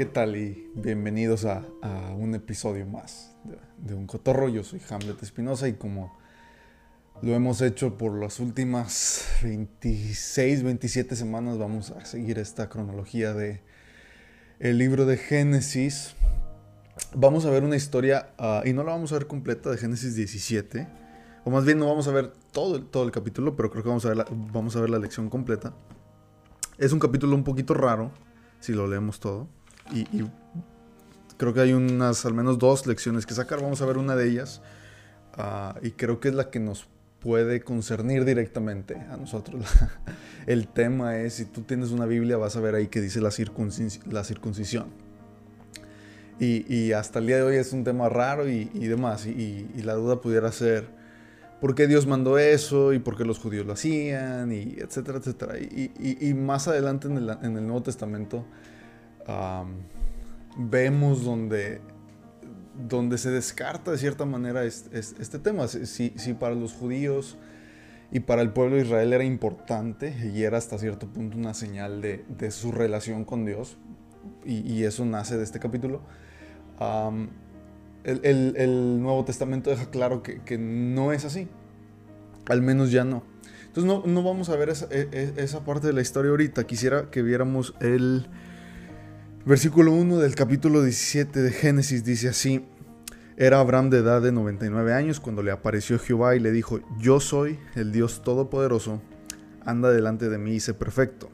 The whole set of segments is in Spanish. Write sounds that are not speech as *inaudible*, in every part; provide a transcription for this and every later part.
¿Qué tal? Y bienvenidos a, un episodio más de, Un Cotorro. Yo soy Hamlet Espinosa y como lo hemos hecho por las últimas 26, 27 semanas, vamos a seguir esta cronología de el libro de Génesis. Vamos a ver una historia, ah, y no la vamos a ver completa, de Génesis 17. O más bien no vamos a ver todo, el, todo el capítulo, pero creo que vamos a, ver la, vamos a ver la lección completa. Es un capítulo un poquito raro, si lo leemos todo y, creo que hay unas, al menos dos lecciones que sacar. Vamos a ver una de ellas. Ah, y creo que es la que nos puede concernir directamente a nosotros. *laughs* El tema es, si tú tienes una Biblia, vas a ver ahí que dice la, la circuncisión. Y, hasta el día de hoy es un tema raro y, demás. Y, la duda pudiera ser, ¿por qué Dios mandó eso? ¿Y por qué los judíos lo hacían? Y etcétera, etcétera. Y, más adelante en el, en el Nuevo Testamento vemos donde, donde se descarta de cierta manera este, tema. Si, si, para los judíos y para el pueblo de Israel era importante y era hasta cierto punto una señal de, su relación con Dios, y, eso nace de este capítulo, el, Nuevo Testamento deja claro que, no es así. Al menos ya no. Entonces no, no vamos a ver esa, e, e, esa, parte de la historia ahorita. Quisiera que viéramos el, Versículo 1 del capítulo 17 de Génesis dice así, era Abraham de edad de 99 años cuando le apareció Jehová y le dijo, yo soy el Dios Todopoderoso, anda delante de mí y sé perfecto.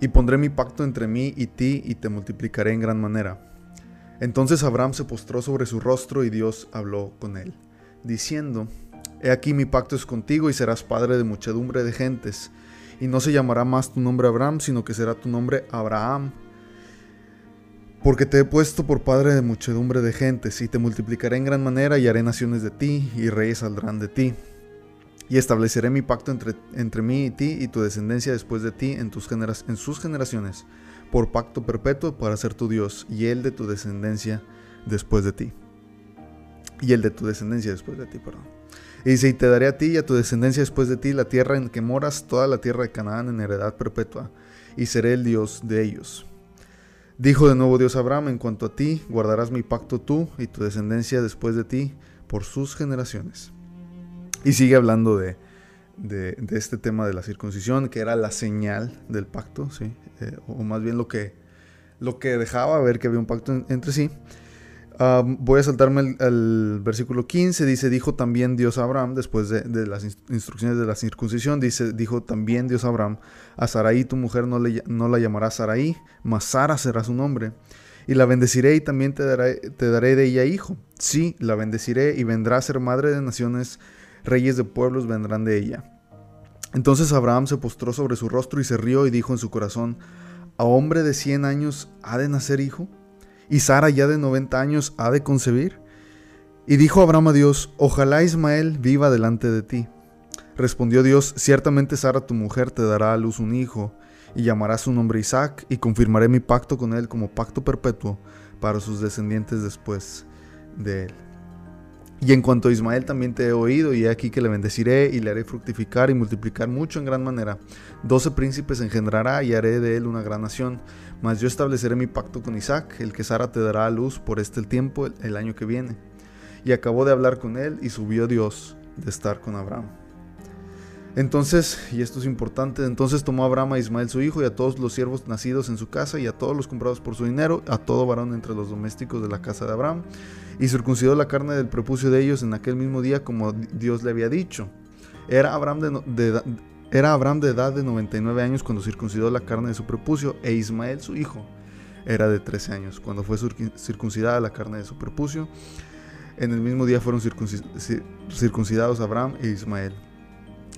Y pondré mi pacto entre mí y ti y te multiplicaré en gran manera. Entonces Abraham se postró sobre su rostro y Dios habló con él, diciendo, He aquí mi pacto es contigo y serás padre de muchedumbre de gentes, y no se llamará más tu nombre Abraham, sino que será tu nombre Abraham porque te he puesto por padre de muchedumbre de gentes, y te multiplicaré en gran manera, y haré naciones de ti, y reyes saldrán de ti. Y estableceré mi pacto entre, entre mí y ti, y tu descendencia después de ti en, tus en sus generaciones, por pacto perpetuo para ser tu Dios, y el de tu descendencia después de ti. Y el de tu descendencia después de ti, perdón. Y dice, y te daré a ti y a tu descendencia después de ti la tierra en que moras, toda la tierra de Canaán en heredad perpetua, y seré el Dios de ellos Dijo de nuevo Dios a Abraham, en cuanto a ti, guardarás mi pacto tú y tu descendencia después de ti por sus generaciones. Y sigue hablando de, de, este tema de la circuncisión, que era la señal del pacto, ¿sí? Eh, o más bien lo que, lo que dejaba ver que había un pacto entre sí voy a saltarme al, versículo 15. Dice, dijo también Dios a Abraham, después de, las instrucciones de la circuncisión, dice, dijo también Dios a Abraham, a Sarai tu mujer no, la llamarás Sarai, mas Sara será su nombre. Y la bendeciré y también te daré, te daré de ella hijo. Sí, la bendeciré y vendrá a ser madre de naciones, reyes de pueblos vendrán de ella. Entonces Abraham se postró sobre su rostro y se rió y dijo en su corazón, ¿a hombre de cien años ha de nacer hijo? Y Sara ya de 90 años ha de concebir? Y dijo Abraham a Dios, ojalá Ismael viva delante de ti. Respondió Dios, ciertamente Sara tu mujer te dará a luz un hijo, y llamará su nombre Isaac, y confirmaré mi pacto con él como pacto perpetuo para sus descendientes después de él. Y en cuanto a Ismael también te he oído, y he aquí que le bendeciré y le haré fructificar y multiplicar mucho en gran manera. Doce príncipes engendrará y haré de él una gran nación. Mas yo estableceré mi pacto con Isaac, el que Sara te dará a luz por este tiempo, el año que viene. Y acabó de hablar con él y subió Dios de estar con Abraham. Entonces, y esto es importante, entonces tomó Abraham a Ismael su hijo y a todos los siervos nacidos en su casa y a todos los comprados por su dinero, a todo varón entre los domésticos de la casa de Abraham, y circuncidó la carne del prepucio de ellos en aquel mismo día como Dios le había dicho. Era Abraham de, era Abraham de edad de 99 años cuando circuncidó la carne de su prepucio, e Ismael su hijo era de 13 años cuando fue circuncidada la carne de su prepucio. En el mismo día fueron circuncidados Abraham e Ismael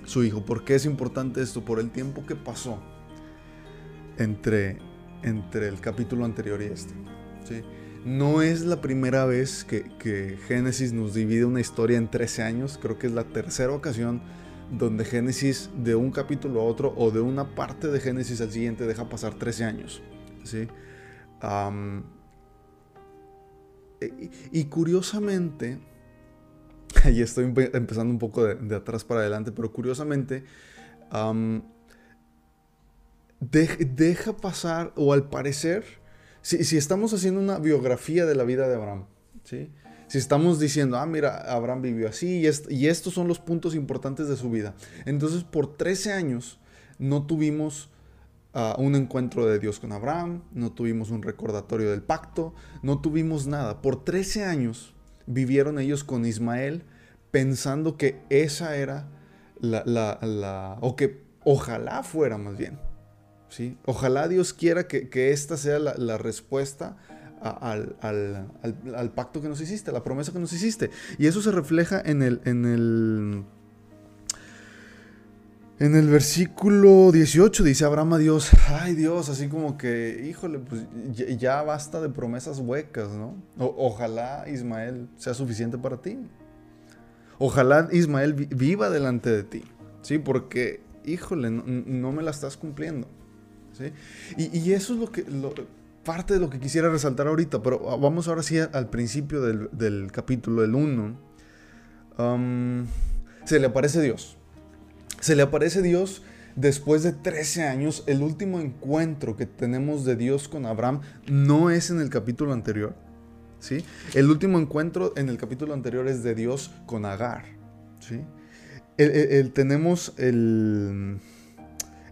su hijo. ¿Por qué es importante esto? Por el tiempo que pasó entre, entre el capítulo anterior y este. No es la primera vez que, Génesis nos divide una historia en 13 años, creo que es la tercera ocasión donde Génesis de un capítulo a otro o de una parte de Génesis al siguiente deja pasar 13 años. ¿sí? y, y curiosamente, *laughs* y estoy empezando un poco de, atrás para adelante, pero curiosamente, deja pasar, o al parecer, Si, si estamos haciendo una biografía de la vida de Abraham, ¿sí? Si estamos diciendo, ah, mira, Abraham vivió así y, estos son los puntos importantes de su vida. Entonces, por 13 años no tuvimos uh, un encuentro de Dios con Abraham, no tuvimos un recordatorio del pacto, no tuvimos nada. Por 13 años vivieron ellos con Ismael pensando que esa era la, o que ojalá fuera más bien. ¿sí? Ojalá Dios quiera que, esta sea la respuesta al, al, pacto que nos hiciste, la promesa que nos hiciste. Y eso se refleja en el, en el, en el versículo 18. Dice Abraham a Dios, ay Dios, así como que, híjole, pues ya, basta de promesas huecas, ¿no? ojalá Ismael sea suficiente para ti. Ojalá Ismael viva delante de ti, ¿sí? Porque, híjole, no, me la estás cumpliendo. ¿Sí? Y, y, eso es lo que, parte de lo que quisiera resaltar ahorita, pero vamos ahora sí al principio del, capítulo, el 1. Um, se le aparece Dios. Se le aparece Dios después de 13 años. El último encuentro que tenemos de Dios con Abraham no es en el capítulo anterior. ¿sí? El último encuentro en el capítulo anterior es de Dios con Agar. ¿sí? El, tenemos el,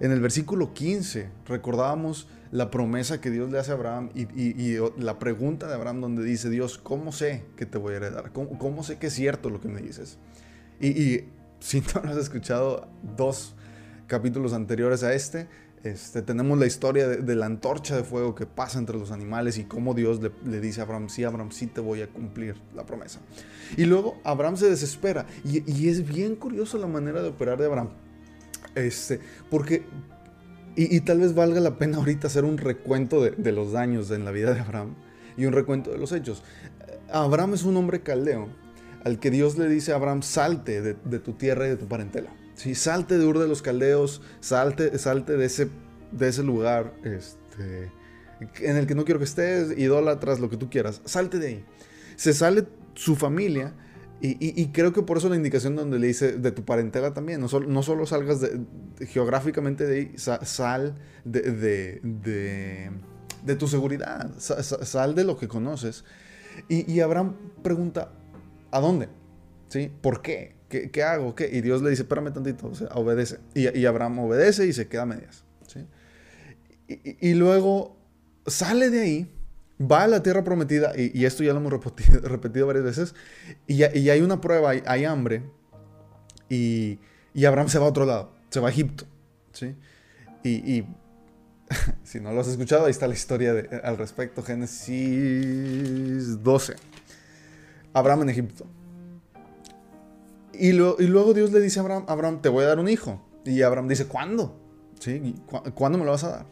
en el versículo 15, recordábamos la promesa que Dios le hace a Abraham y, la pregunta de Abraham donde dice Dios, ¿cómo sé que te voy a heredar? ¿Cómo, sé que es cierto lo que me dices? Y, si no has escuchado dos capítulos anteriores a este, este tenemos la historia de, la antorcha de fuego que pasa entre los animales y cómo Dios le, dice a Abraham, sí, Abraham, sí te voy a cumplir la promesa. Y luego Abraham se desespera y, y es bien curioso la manera de operar de Abraham. Este, porque y, tal vez valga la pena ahorita hacer un recuento de, los daños en la vida de Abraham y un recuento de los hechos. Abraham es un hombre caldeo al que Dios le dice a Abraham, salte de, tu tierra y de tu parentela. ¿sí? Salte de Ur de los Caldeos, salte, salte de, ese, de ese lugar este, en el que no quiero que estés, idólatras, lo que tú quieras. Salte de ahí. Se sale su familia y, creo que por eso la indicación donde le dice de tu parentela también, no, no solo salgas geográficamente de ahí, sal de, de, tu seguridad, sal, de lo que conoces. Y, Abraham pregunta, ¿a dónde? ¿Sí? ¿Por qué? ¿Qué, hago? ¿Qué? Y Dios le dice, espérame tantito, obedece. Y, Abraham obedece y se queda a medias. ¿sí? y luego sale de ahí va a la tierra prometida, y, esto ya lo hemos repetido, *laughs* varias veces, y, hay una prueba, hay, hambre, y, Abraham se va a otro lado, se va a Egipto, ¿sí? Y, *laughs* si no lo has escuchado, ahí está la historia al respecto, Génesis 12. Abraham en Egipto. Y, luego Dios le dice a Abraham, Abraham, te voy a dar un hijo. Y Abraham dice, ¿cuándo? ¿Sí? ¿Cuándo me lo vas a dar?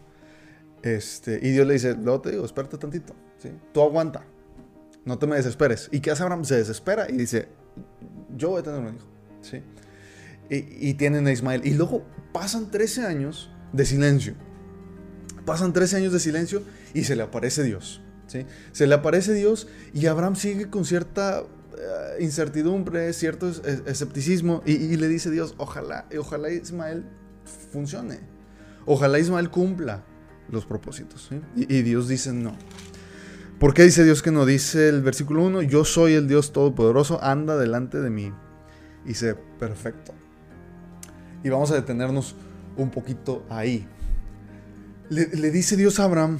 Este, y Dios le dice, luego te digo, espérate tantito, ¿sí? Tú aguanta, no te me desesperes. ¿Y qué hace Abraham? Se desespera y dice, yo voy a tener un hijo, ¿sí? Y, tienen a Ismael. Y luego pasan 13 años de silencio. Pasan 13 años de silencio y se le aparece Dios, ¿sí? Se le aparece Dios y Abraham sigue con cierta eh, incertidumbre, cierto escepticismo y, y, le dice Dios, ojalá, ojalá Ismael funcione. Ojalá Ismael cumpla los propósitos. Y, Dios dice no. ¿Por qué dice Dios que no? Dice el versículo 1, yo soy el Dios Todopoderoso, anda delante de mí y sé perfecto. Y vamos a detenernos un poquito ahí. Le, dice Dios a Abraham,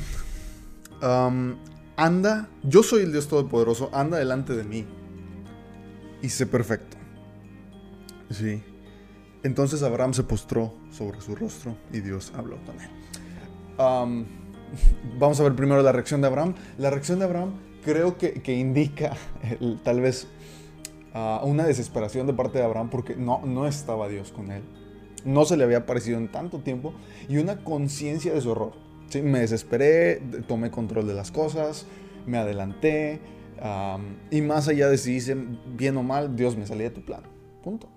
anda, yo soy el Dios Todopoderoso, anda delante de mí y sé perfecto. Sí. Entonces Abraham se postró sobre su rostro y Dios habló con él *laughs* vamos a ver primero la reacción de Abraham. La reacción de Abraham creo que, indica *laughs* tal vez ah, una desesperación de parte de Abraham porque no, no estaba Dios con él. No se le había aparecido en tanto tiempo y una conciencia de su error. ¿sí? Me desesperé, tomé control de las cosas, me adelanté y más allá de si hice bien o mal, Dios me salía de tu plan. Punto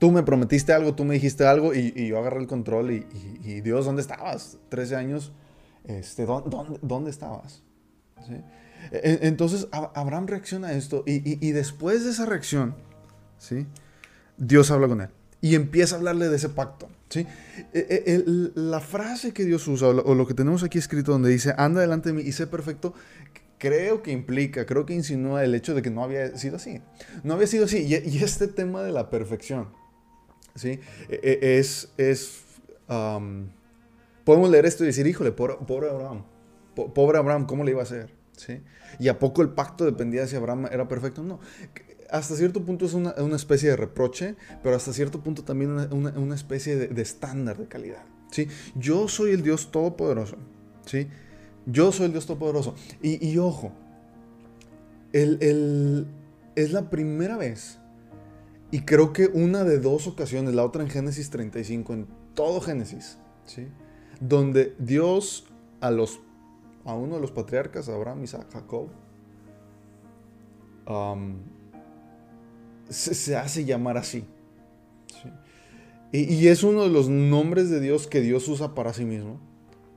tú me prometiste algo, tú me dijiste algo y, yo agarré el control y, Dios, ¿dónde estabas? 13 años, este, ¿dónde, estabas? E, entonces Abraham reacciona a esto y, después de esa reacción, ¿sí? Dios habla con él Y empieza a hablarle de ese pacto. ¿sí? E, e, la frase que Dios usa, o lo, que tenemos aquí escrito donde dice, anda delante de mí y sé perfecto, creo que implica, creo que insinúa el hecho de que no había sido así. No había sido así. Y, este tema de la perfección, ¿sí? E, es, es podemos leer esto y decir, híjole, pobre, Abraham, pobre Abraham, ¿cómo le iba a hacer? ¿Sí? ¿Y a poco el pacto dependía de si Abraham era perfecto? No hasta cierto punto es una, especie de reproche, pero hasta cierto punto también una, especie de, estándar de calidad. ¿sí? Yo soy el Dios Todopoderoso. ¿sí? Yo soy el Dios Todopoderoso. Y, ojo, es la primera vez, y creo que una de dos ocasiones, la otra en Génesis 35, en todo Génesis, donde Dios a, los, a uno de los patriarcas, Abraham, Isaac, Jacob, se, hace llamar así. Y, es uno de los nombres de Dios que Dios usa para sí mismo.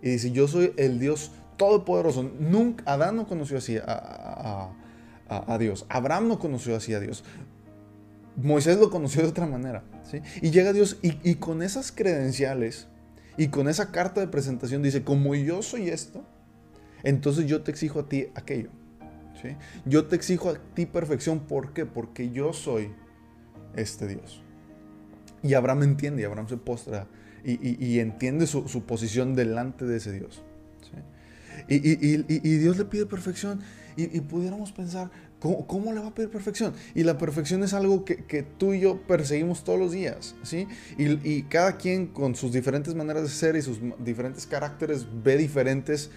Y dice, yo soy el Dios todopoderoso. Nunca, Adán no conoció así a, Dios. Abraham no conoció así a Dios. Moisés lo conoció de otra manera. Y llega Dios y, con esas credenciales y con esa carta de presentación dice, como yo soy esto, entonces yo te exijo a ti aquello. Yo te exijo a ti perfección. ¿Por qué? Porque yo soy este Dios. Y Abraham entiende, y Abraham se postra y, entiende su, posición delante de ese Dios. Y, Dios le pide perfección. Y, pudiéramos pensar, ¿cómo, le va a pedir perfección? Y la perfección es algo que, tú y yo perseguimos todos los días. ¿sí? Y, cada quien con sus diferentes maneras de ser y sus diferentes caracteres ve diferentes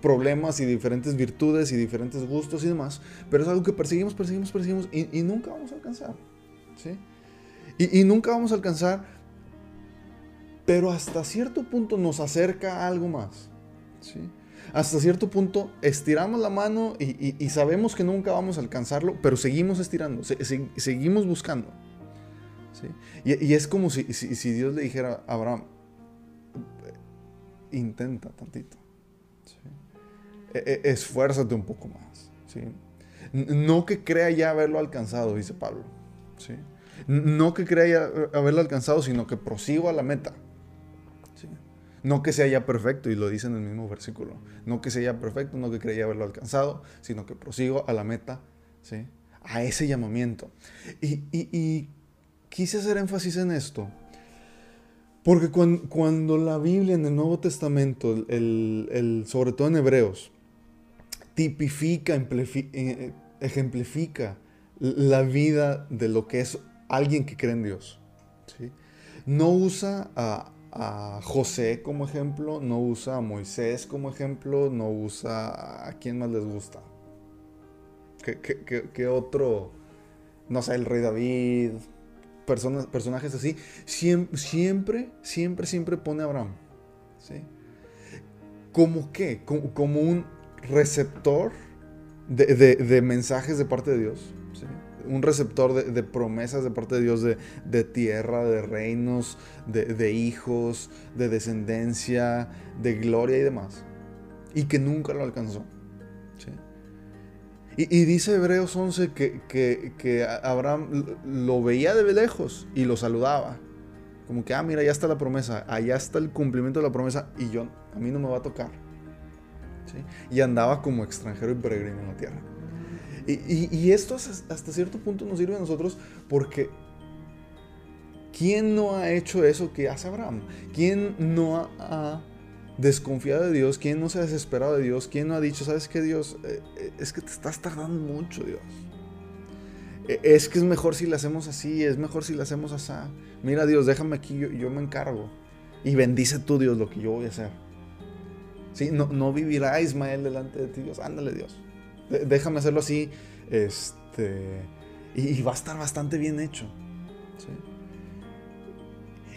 problemas y diferentes virtudes y diferentes gustos y demás, pero es algo que perseguimos, perseguimos, perseguimos y, nunca vamos a alcanzar. ¿sí? Y, nunca vamos a alcanzar, pero hasta cierto punto nos acerca a algo más. ¿sí? Hasta cierto punto estiramos la mano y, sabemos que nunca vamos a alcanzarlo, pero seguimos estirando, seguimos buscando. ¿sí? Y, es como si, Dios le dijera a Abraham, intenta tantito. ¿sí? E, e, esfuérzate un poco más. ¿sí? No que crea ya haberlo alcanzado, dice Pablo. ¿sí? No que crea ya haberlo alcanzado, sino que prosigo a la meta. ¿Sí? No que sea ya perfecto, y lo dice en el mismo versículo. No que sea ya perfecto, no que crea ya haberlo alcanzado, sino que prosigo a la meta, ¿sí? a ese llamamiento. Y, quise hacer énfasis en esto porque cuando, la Biblia en el Nuevo Testamento, el, sobre todo en Hebreos, tipifica, eh, ejemplifica la vida de lo que es alguien que cree en Dios. No usa a, José como ejemplo, no usa a Moisés como ejemplo, no usa a quién más les gusta. ¿Qué, otro? No sé, el rey David, personas, personajes así, siempre, siempre, siempre, pone a Abraham. ¿sí? ¿Como qué? Como, un receptor de, mensajes de parte de Dios. Un receptor de, promesas de parte de Dios de, tierra, de reinos, de, hijos, de descendencia, de gloria y demás. Y que nunca lo alcanzó. Y, dice Hebreos 11 que, Abraham lo veía de lejos y lo saludaba. Como que, ah, mira, ya está la promesa, allá está el cumplimiento de la promesa y yo, a mí no me va a tocar. Y andaba como extranjero y peregrino en la tierra. Y, esto hasta cierto punto nos sirve a nosotros porque ¿quién no ha hecho eso que hace Abraham? ¿Quién no ha desconfiado de Dios, quién no se ha desesperado de Dios, quién no ha dicho, sabes que Dios, eh, eh, es que te estás tardando mucho, Dios. E, es que es mejor si lo hacemos así, es mejor si lo hacemos así. Mira, Dios, déjame aquí, yo, me encargo. Y bendice tú, Dios, lo que yo voy a hacer. ¿Sí? No, no vivirá Ismael delante de ti, Dios. Ándale, Dios. Déjame hacerlo así. Este, y, va a estar bastante bien hecho.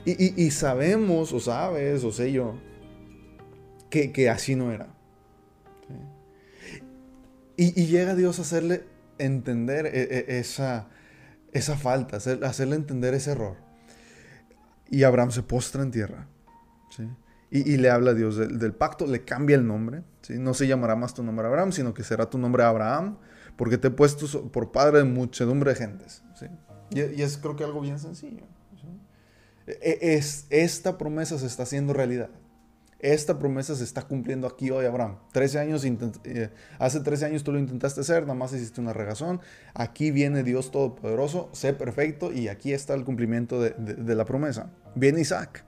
Y, y sabemos, o sabes, o sé yo, que, así no era. Y, llega Dios a hacerle entender e, e, esa, esa falta, hacerle entender ese error. Y Abraham se postra en tierra. Y, le habla a Dios del, pacto, le cambia el nombre. No se llamará más tu nombre Abraham, sino que será tu nombre Abraham, porque te he puesto por padre de muchedumbre de gentes. Y, es creo que algo bien sencillo. E, es, esta promesa se está haciendo realidad. Esta promesa se está cumpliendo aquí hoy, Abraham. 13 años eh, hace 13 años tú lo intentaste hacer, nada más hiciste una regazón. Aquí viene Dios Todopoderoso, sé perfecto y aquí está el cumplimiento de, la promesa. Viene Isaac.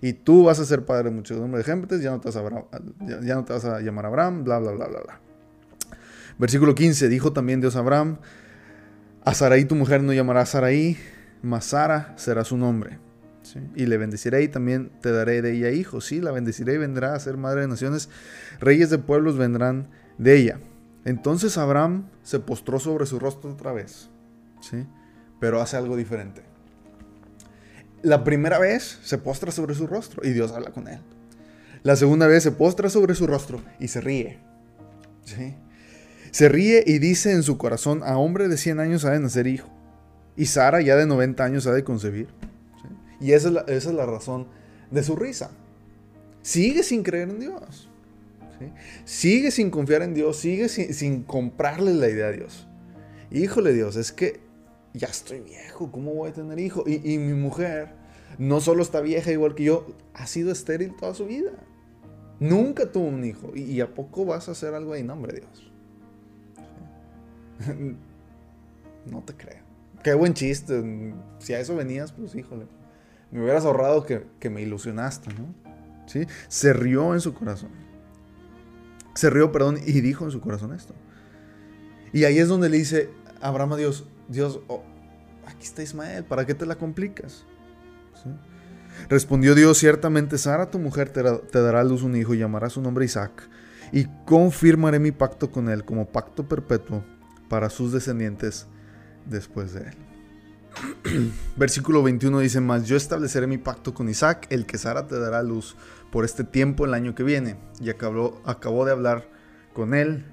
Y tú vas a ser padre de muchos nombres de gentes, ya no, te vas a, llamar Abraham, bla, bla, bla, bla, bla. Versículo 15, dijo también Dios a Abraham, a Sarai tu mujer no llamará Sarai, mas Sara será su nombre. Y le bendeciré y también te daré de ella hijos. Sí, la bendeciré y vendrá a ser madre de naciones. Reyes de pueblos vendrán de ella. Entonces Abraham se postró sobre su rostro otra vez. Pero hace algo diferente. La primera vez se postra sobre su rostro y Dios habla con él. La segunda vez se postra sobre su rostro y se ríe. ¿sí? Se ríe y dice en su corazón, a hombre de 100 años ha de nacer hijo. Y Sara ya de 90 años ha de concebir. Y esa es, la, razón de su risa. Sigue sin creer en Dios. Sigue sin confiar en Dios. Sigue sin, comprarle la idea a Dios. Híjole Dios, es que ya estoy viejo. ¿Cómo voy a tener hijo? Y, mi mujer no solo está vieja igual que yo, ha sido estéril toda su vida. Nunca tuvo un hijo. ¿Y, a poco vas a hacer algo ahí? nombre Dios. *laughs* No te creo. Qué buen chiste. Si a eso venías, pues híjole me hubieras ahorrado que, me ilusionaste, ¿no? ¿Sí? Se rió en su corazón. Se rió, perdón, y dijo en su corazón esto. Y ahí es donde le dice Abraham a Dios, Dios, oh, aquí está Ismael, ¿para qué te la complicas? Respondió Dios, ciertamente Sara, tu mujer, te, dará a luz un hijo y llamará su nombre Isaac, y confirmaré mi pacto con él como pacto perpetuo para sus descendientes después de él. *clears throat* Versículo 21 dice más, yo estableceré mi pacto con Isaac, el que Sara te dará luz por este tiempo el año que viene. Y acabó de hablar con él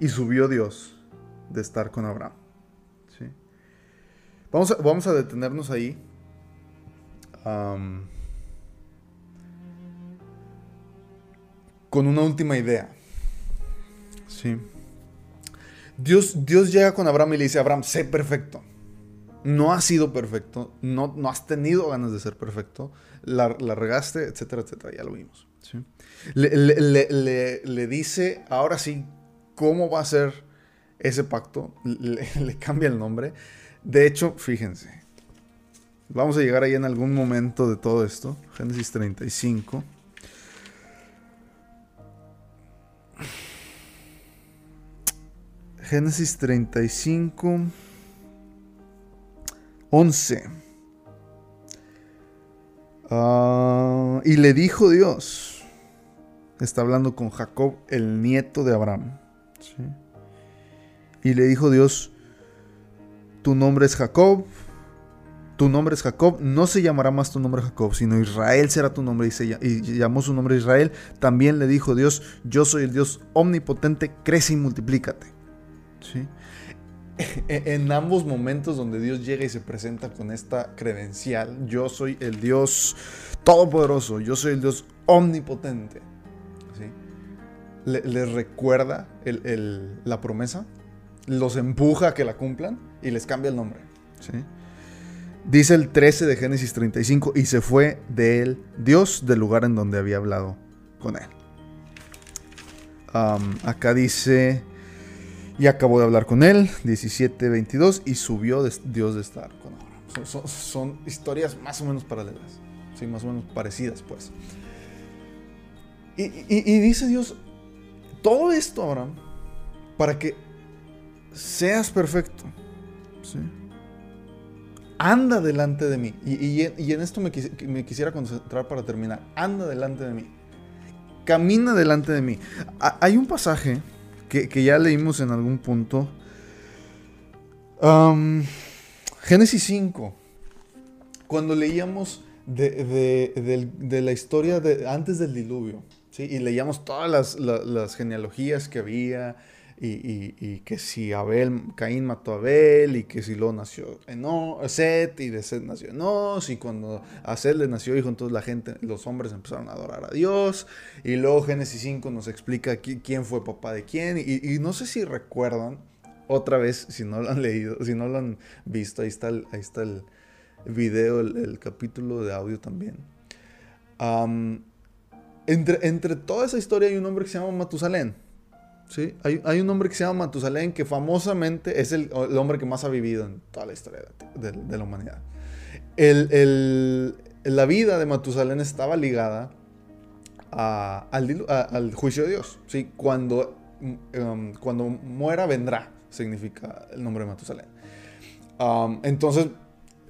y subió Dios de estar con Abraham. Vamos, a, detenernos ahí. con una última idea. ¿sí? Dios, Dios llega con Abraham y le dice, Abraham, sé perfecto no has sido perfecto, no, no has tenido ganas de ser perfecto, la, regaste, etcétera, etcétera, ya lo vimos. Le, dice, ahora sí, cómo va a ser ese pacto, *laughs* le, cambia el nombre. De hecho, fíjense, vamos a llegar ahí en algún momento de todo esto, Génesis 35. Génesis 35. 11. Ah, y le dijo Dios, está hablando con Jacob, el nieto de Abraham. Y le dijo Dios, tu nombre es Jacob, tu nombre es Jacob, no se llamará más tu nombre Jacob, sino Israel será tu nombre. Y, y llamó su nombre Israel. También le dijo Dios, yo soy el Dios omnipotente, crece y multiplícate. ¿Sí? *laughs* en ambos momentos donde Dios llega y se presenta con esta credencial, yo soy el Dios todopoderoso, yo soy el Dios omnipotente. Les recuerda la promesa, los empuja a que la cumplan y les cambia el nombre. Dice el 13 de Génesis 35, y se fue de él Dios del lugar en donde había hablado con él. acá dice y acabó de hablar con él, 17-22, y subió Dios de estar con Abraham. Son, historias más o menos paralelas, sí, más o menos parecidas, pues. Y, dice Dios, todo esto, Abraham, para que seas perfecto. ¿sí? Anda delante de mí. Y, en esto me, me, quisiera concentrar para terminar. Anda delante de mí. Camina delante de mí. hay un pasaje que, ya leímos en algún punto. Génesis 5. Cuando leíamos de, la historia de, antes del diluvio, ¿sí? y leíamos todas las, las genealogías que había, y, que si Abel, Caín mató a Abel, y que si lo nació Eno, Set, y de Set nació Enos, y cuando a Set le nació hijo, entonces la gente, los hombres empezaron a adorar a Dios, y luego Génesis 5 nos explica quién fue papá de quién, y, no sé si recuerdan, otra vez, si no lo han leído, si no lo han visto, ahí está el, ahí está el, video, el, capítulo de audio también. entre, entre toda esa historia hay un hombre que se llama Matusalén. ¿Sí? Hay, un hombre que se llama Matusalén que famosamente es el, hombre que más ha vivido en toda la historia de, la humanidad. la vida de Matusalén estaba ligada al, juicio de Dios. ¿sí? Cuando, um, cuando muera, vendrá, significa el nombre de Matusalén. Entonces,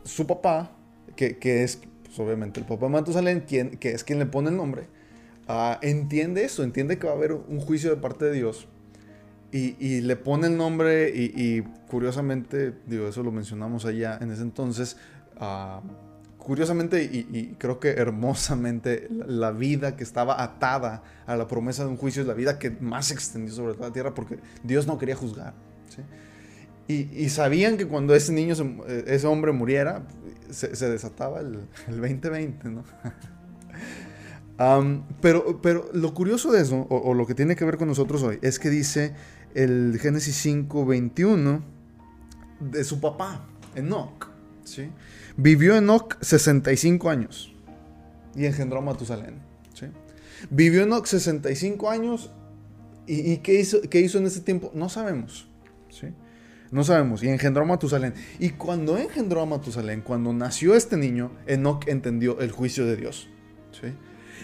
su papá, que, es pues, obviamente el papá de Matusalén, que es quien le pone el nombre, uh, entiende eso, entiende que va a haber un juicio de parte de Dios. Y, le pone el nombre y, curiosamente, digo, eso lo mencionamos allá en ese entonces, uh, curiosamente y, creo que hermosamente, la, vida que estaba atada a la promesa de un juicio es la vida que más se extendió sobre toda la tierra porque Dios no quería juzgar. Y, sabían que cuando ese niño, eh, ese hombre muriera, se, desataba el, 2020, ¿no? *laughs* pero, pero lo curioso de eso, o, lo que tiene que ver con nosotros hoy, es que dice el Génesis 5, 21 de su papá, Enoch. ¿sí? Vivió Enoch 65 años y engendró a Matusalén. ¿sí? Vivió Enoch 65 años y, ¿qué, hizo, ¿qué, hizo, en ese tiempo? No sabemos. ¿sí? No sabemos. Y engendró a Matusalén. Y cuando engendró a Matusalén, cuando nació este niño, Enoch entendió el juicio de Dios. ¿sí?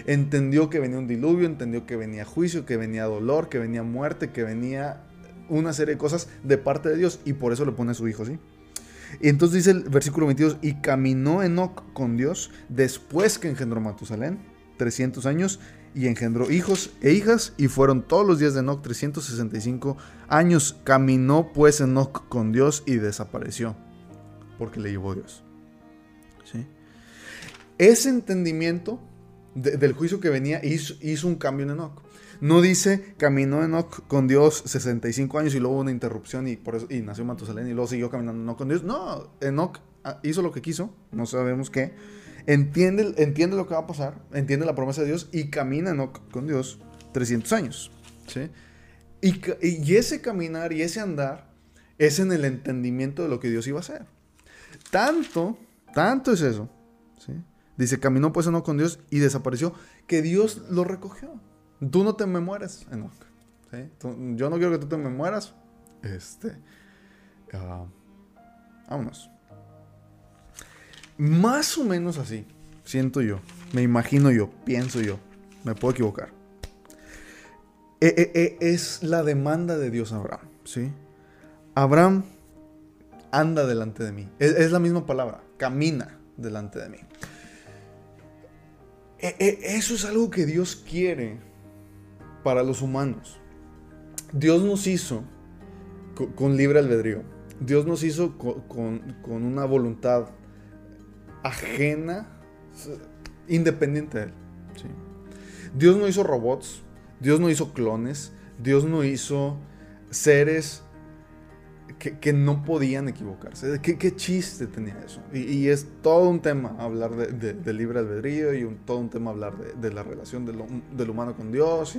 Entendió que venía un diluvio, entendió que venía juicio, que venía dolor, que venía muerte, que venía una serie de cosas de parte de Dios. Y por eso le pone a su hijo, ¿sí? Y entonces dice el versículo 22, y caminó Enoch con Dios después que engendró Matusalén, 300 años, y engendró hijos e hijas, y fueron todos los días de Enoch 365 años. Caminó pues Enoch con Dios y desapareció, porque le llevó Dios. ¿Sí? Ese entendimiento del juicio que venía hizo, hizo un cambio en Enoch. No dice caminó Enoch con Dios 65 años y luego una interrupción y por eso y nació Matusalén y luego siguió caminando no con Dios. No, Enoch ah, hizo lo que quiso, no sabemos qué. Entiende, entiende lo que va a pasar, entiende la promesa de Dios y camina Enoch con Dios 300 años. ¿sí? Y, y ese caminar y ese andar es en el entendimiento de lo que Dios iba a hacer. Tanto, tanto es eso. Dice, caminó pues Enoch con Dios y desapareció, que Dios lo recogió. Tú no te me mueres, Enoch. yo no quiero que tú te me mueras. Este. Ah, vámonos. Más o menos así, siento yo, me imagino yo, pienso yo, me puedo equivocar. E, e, e, es la demanda de Dios a Abraham, ¿sí? Abraham anda delante de mí. Es, la misma palabra, camina delante de mí. Eso es algo que Dios quiere para los humanos. Dios nos hizo con, libre albedrío. Dios nos hizo con, una voluntad ajena, independiente de Él. Dios no hizo robots, Dios no hizo clones, Dios no hizo seres que, no podían equivocarse. ¿Qué, chiste tenía eso? Y, es todo un tema hablar de, libre albedrío y todo un tema hablar de, la relación del humano con Dios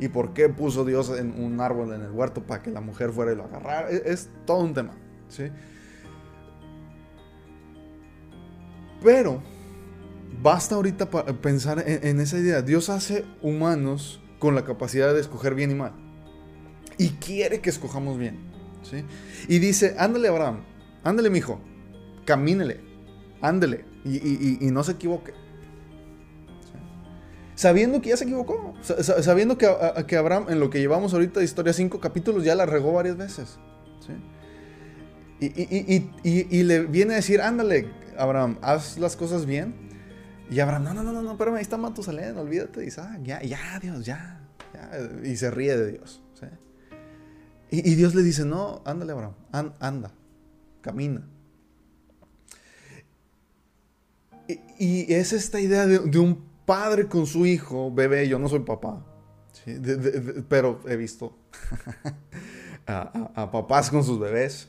y, por qué puso Dios en un árbol en el huerto para que la mujer fuera y lo agarrara. Es, todo un tema. ¿sí? Pero basta ahorita pensar en, en esa idea. Dios hace humanos con la capacidad de escoger bien y mal. Y quiere que escojamos bien. Y dice, ándale Abraham, ándale mi hijo, camínele, ándele y, no se equivoque. Sabiendo que ya se equivocó, sabiendo que, que, Abraham en lo que llevamos ahorita de historia cinco capítulos ya la regó varias veces. Y, le viene a decir, ándale Abraham, haz las cosas bien. Y Abraham, no, no, no, no, espérame, ahí está Matusalén, olvídate. Dice, ah, ya, ya, Dios, ya. Y se ríe de Dios. Y, Dios le dice, no, ándale, Abraham, anda, camina. Y, es esta idea de, un padre con su hijo, bebé, yo no soy papá, pero he visto *laughs* a, papás con sus bebés.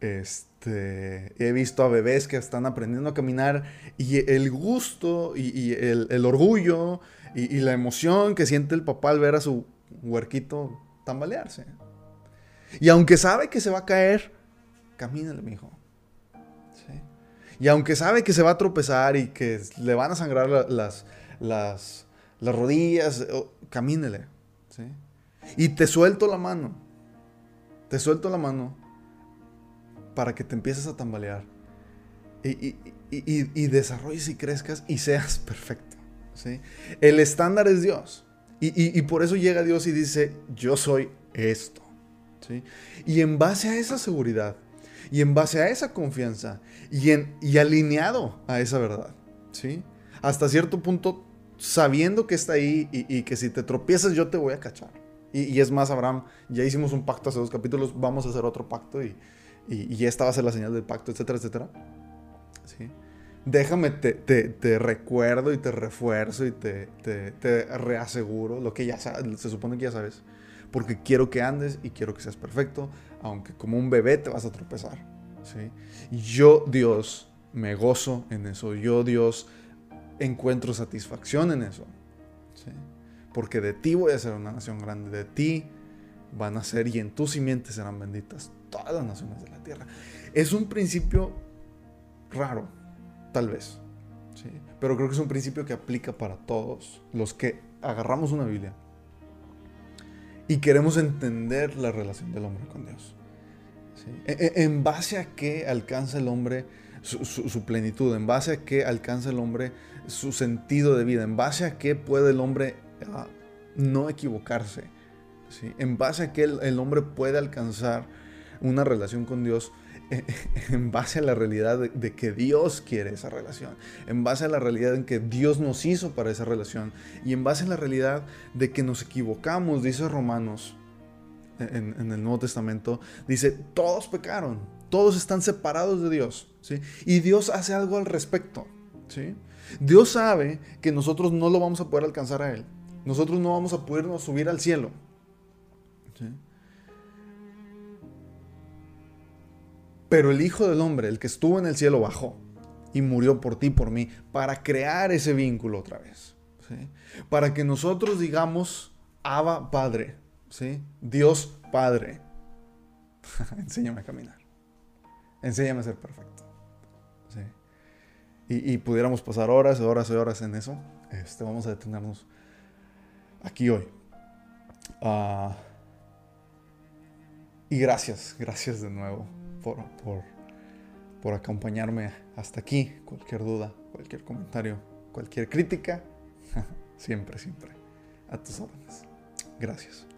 Este, he visto a bebés que están aprendiendo a caminar y el gusto y, el, el, orgullo y, la emoción que siente el papá al ver a su huerquito tambalearse. Y aunque sabe que se va a caer, camínale, mi hijo. Y aunque sabe que se va a tropezar y que le van a sangrar las, las, las rodillas, camínele. ¿sí? Y te suelto la mano. Te suelto la mano para que te empieces a tambalear. Y, y, desarrolles y crezcas y seas *laughs* perfecto. ¿sí? El estándar es Dios. Y, por eso llega Dios y dice, yo soy esto. Y en base a esa seguridad, y en base a esa confianza, y, en, y alineado a esa verdad, ¿sí? hasta cierto punto, sabiendo que está ahí y, que si te tropiezas yo te voy a cachar. Y, es más, Abraham, ya hicimos un pacto hace dos capítulos, vamos a hacer otro pacto y, y, esta va a ser la señal del pacto, etcétera, etcétera. ¿Sí? déjame, te, recuerdo y te refuerzo y te, reaseguro lo que ya sabes, se supone que ya sabes. Porque quiero que andes y quiero que seas perfecto, aunque como un bebé te vas a tropezar. ¿sí? Yo, Dios, me gozo en eso. Yo, Dios, encuentro satisfacción en eso. Porque de ti voy a ser una nación grande. De ti van a ser y en tus simientes serán benditas todas las naciones de la tierra. Es un principio raro, Tal vez. ¿sí? Pero creo que es un principio que aplica para todos los que agarramos una Biblia y queremos entender la relación del hombre con Dios. E, e, en base a qué alcanza el hombre su, plenitud, en base a qué alcanza el hombre su sentido de vida, en base a qué puede el hombre ah, no equivocarse, en base a qué el hombre puede alcanzar una relación con Dios *laughs* en base a la realidad de, que Dios quiere esa relación, en base a la realidad en que Dios nos hizo para esa relación y en base a la realidad de que nos equivocamos, dice Romanos en, el Nuevo Testamento, dice, todos pecaron, todos están separados de Dios, ¿sí? Y Dios hace algo al respecto, ¿sí? Dios sabe que nosotros no lo vamos a poder alcanzar a Él, nosotros no vamos a podernos subir al cielo. Pero el Hijo del Hombre, el que estuvo en el cielo, bajó y murió por ti, por mí, para crear ese vínculo otra vez. Para que nosotros digamos, Abba Padre, ¿sí? Dios Padre. *laughs* Enséñame a caminar. Enséñame a ser perfecto. Y, pudiéramos pasar horas y horas y horas en eso. Este, vamos a detenernos aquí hoy. Ah, y gracias, gracias de nuevo por, por, acompañarme hasta aquí. Cualquier duda, cualquier comentario, cualquier crítica, *laughs* siempre, siempre a tus órdenes. Gracias.